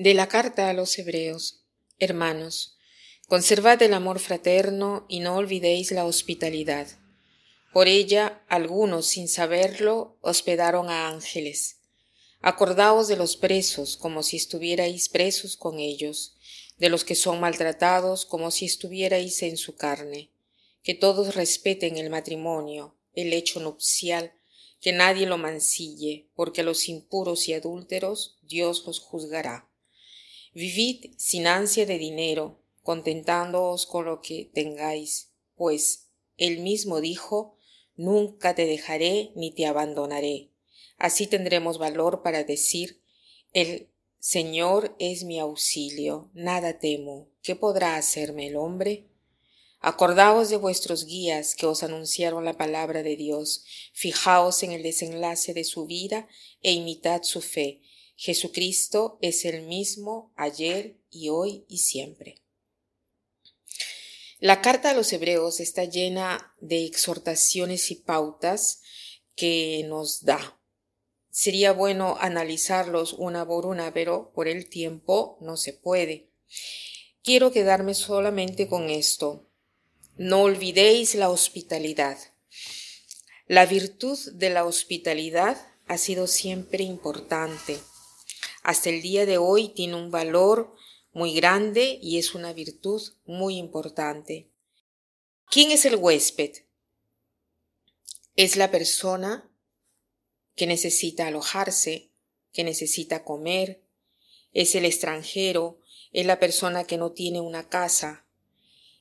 De la carta a los Hebreos. Hermanos, conservad el amor fraterno y no olvidéis la hospitalidad. Por ella algunos, sin saberlo, hospedaron a ángeles. Acordaos de los presos como si estuvierais presos con ellos, de los que son maltratados como si estuvierais en su carne. Que todos respeten el matrimonio, el hecho nupcial, que nadie lo mancille, porque a los impuros y adúlteros Dios los juzgará. Vivid sin ansia de dinero, contentándoos con lo que tengáis, pues él mismo dijo, Nunca te dejaré ni te abandonaré. Así tendremos valor para decir, El Señor es mi auxilio, nada temo. ¿Qué podrá hacerme el hombre? Acordaos de vuestros guías que os anunciaron la palabra de Dios, fijaos en el desenlace de su vida e imitad su fe, Jesucristo es el mismo ayer y hoy y siempre. La carta a los hebreos está llena de exhortaciones y pautas que nos da. Sería bueno analizarlos una por una, pero por el tiempo no se puede. Quiero quedarme solamente con esto. No olvidéis la hospitalidad. La virtud de la hospitalidad ha sido siempre importante hasta el día de hoy tiene un valor muy grande y es una virtud muy importante. ¿Quién es el huésped? Es la persona que necesita alojarse, que necesita comer, es el extranjero, es la persona que no tiene una casa,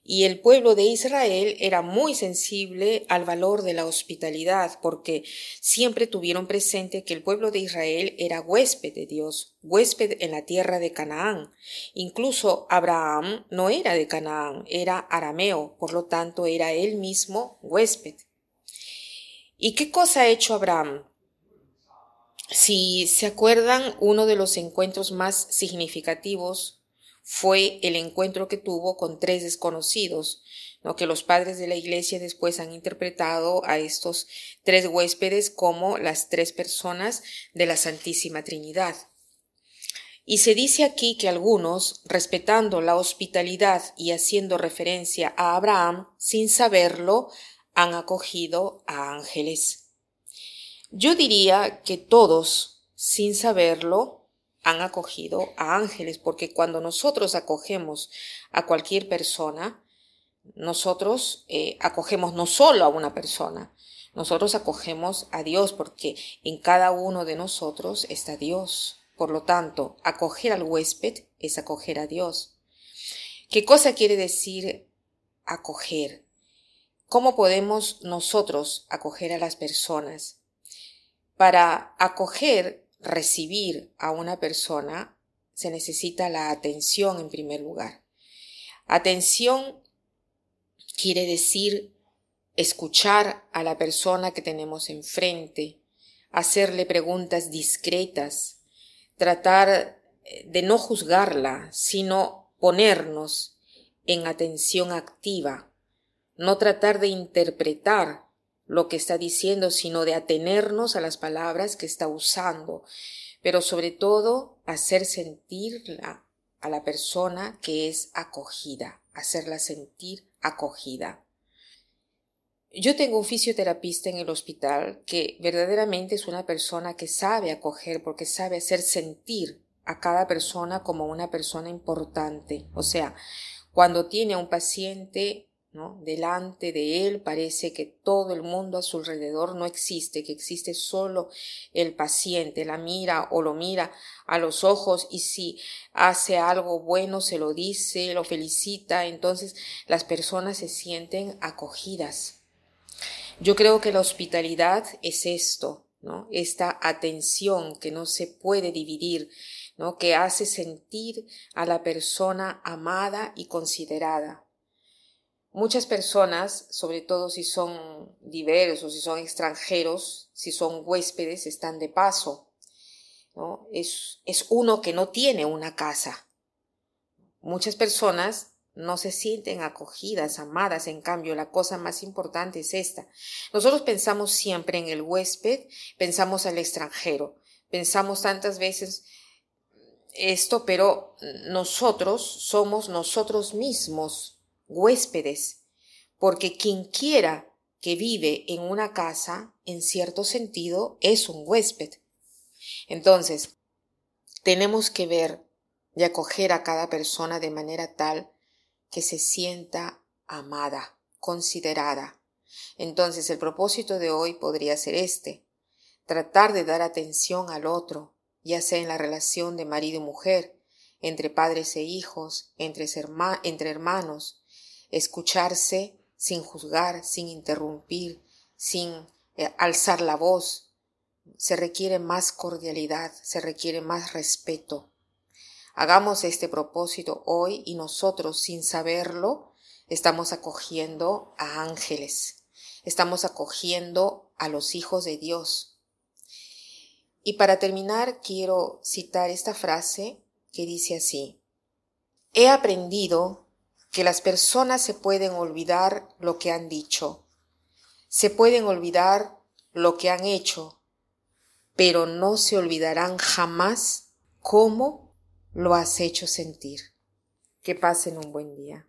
y el pueblo de Israel era muy sensible al valor de la hospitalidad, porque siempre tuvieron presente que el pueblo de Israel era huésped de Dios, huésped en la tierra de Canaán. Incluso Abraham no era de Canaán, era arameo, por lo tanto era él mismo huésped. ¿Y qué cosa ha hecho Abraham? Si se acuerdan, uno de los encuentros más significativos fue el encuentro que tuvo con tres desconocidos, ¿no? que los padres de la iglesia después han interpretado a estos tres huéspedes como las tres personas de la Santísima Trinidad. Y se dice aquí que algunos, respetando la hospitalidad y haciendo referencia a Abraham, sin saberlo, han acogido a ángeles. Yo diría que todos, sin saberlo, han acogido a ángeles, porque cuando nosotros acogemos a cualquier persona, nosotros eh, acogemos no solo a una persona, nosotros acogemos a Dios, porque en cada uno de nosotros está Dios. Por lo tanto, acoger al huésped es acoger a Dios. ¿Qué cosa quiere decir acoger? ¿Cómo podemos nosotros acoger a las personas? Para acoger recibir a una persona, se necesita la atención en primer lugar. Atención quiere decir escuchar a la persona que tenemos enfrente, hacerle preguntas discretas, tratar eh, de no juzgarla, sino ponernos en atención activa, no tratar de interpretar lo que está diciendo, sino de atenernos a las palabras que está usando, pero sobre todo hacer sentir a la persona que es acogida, hacerla sentir acogida. Yo tengo un fisioterapista en el hospital que verdaderamente es una persona que sabe acoger porque sabe hacer sentir a cada persona como una persona importante. O sea, cuando tiene a un paciente Delante de él parece que todo el mundo a su alrededor no existe, que existe solo el paciente, la mira o lo mira a los ojos y si hace algo bueno se lo dice, lo felicita, entonces las personas se sienten acogidas. Yo creo que la hospitalidad es esto, ¿no? Esta atención que no se puede dividir, ¿no? Que hace sentir a la persona amada y considerada. Muchas personas, sobre todo si son diversos, si son extranjeros, si son huéspedes, están de paso. ¿no? Es, es uno que no tiene una casa. Muchas personas no se sienten acogidas, amadas. En cambio, la cosa más importante es esta. Nosotros pensamos siempre en el huésped, pensamos al extranjero, pensamos tantas veces esto, pero nosotros somos nosotros mismos huéspedes, porque quien quiera que vive en una casa, en cierto sentido, es un huésped. Entonces, tenemos que ver y acoger a cada persona de manera tal que se sienta amada, considerada. Entonces, el propósito de hoy podría ser este, tratar de dar atención al otro, ya sea en la relación de marido y mujer, entre padres e hijos, entre, entre hermanos, escucharse sin juzgar, sin interrumpir, sin eh, alzar la voz. Se requiere más cordialidad, se requiere más respeto. Hagamos este propósito hoy y nosotros, sin saberlo, estamos acogiendo a ángeles, estamos acogiendo a los hijos de Dios, y para terminar, quiero citar esta frase que dice así, He aprendido que las personas se pueden olvidar lo que han dicho, se pueden olvidar lo que han hecho, pero no se olvidarán jamás cómo lo has hecho sentir. Que pasen un buen día.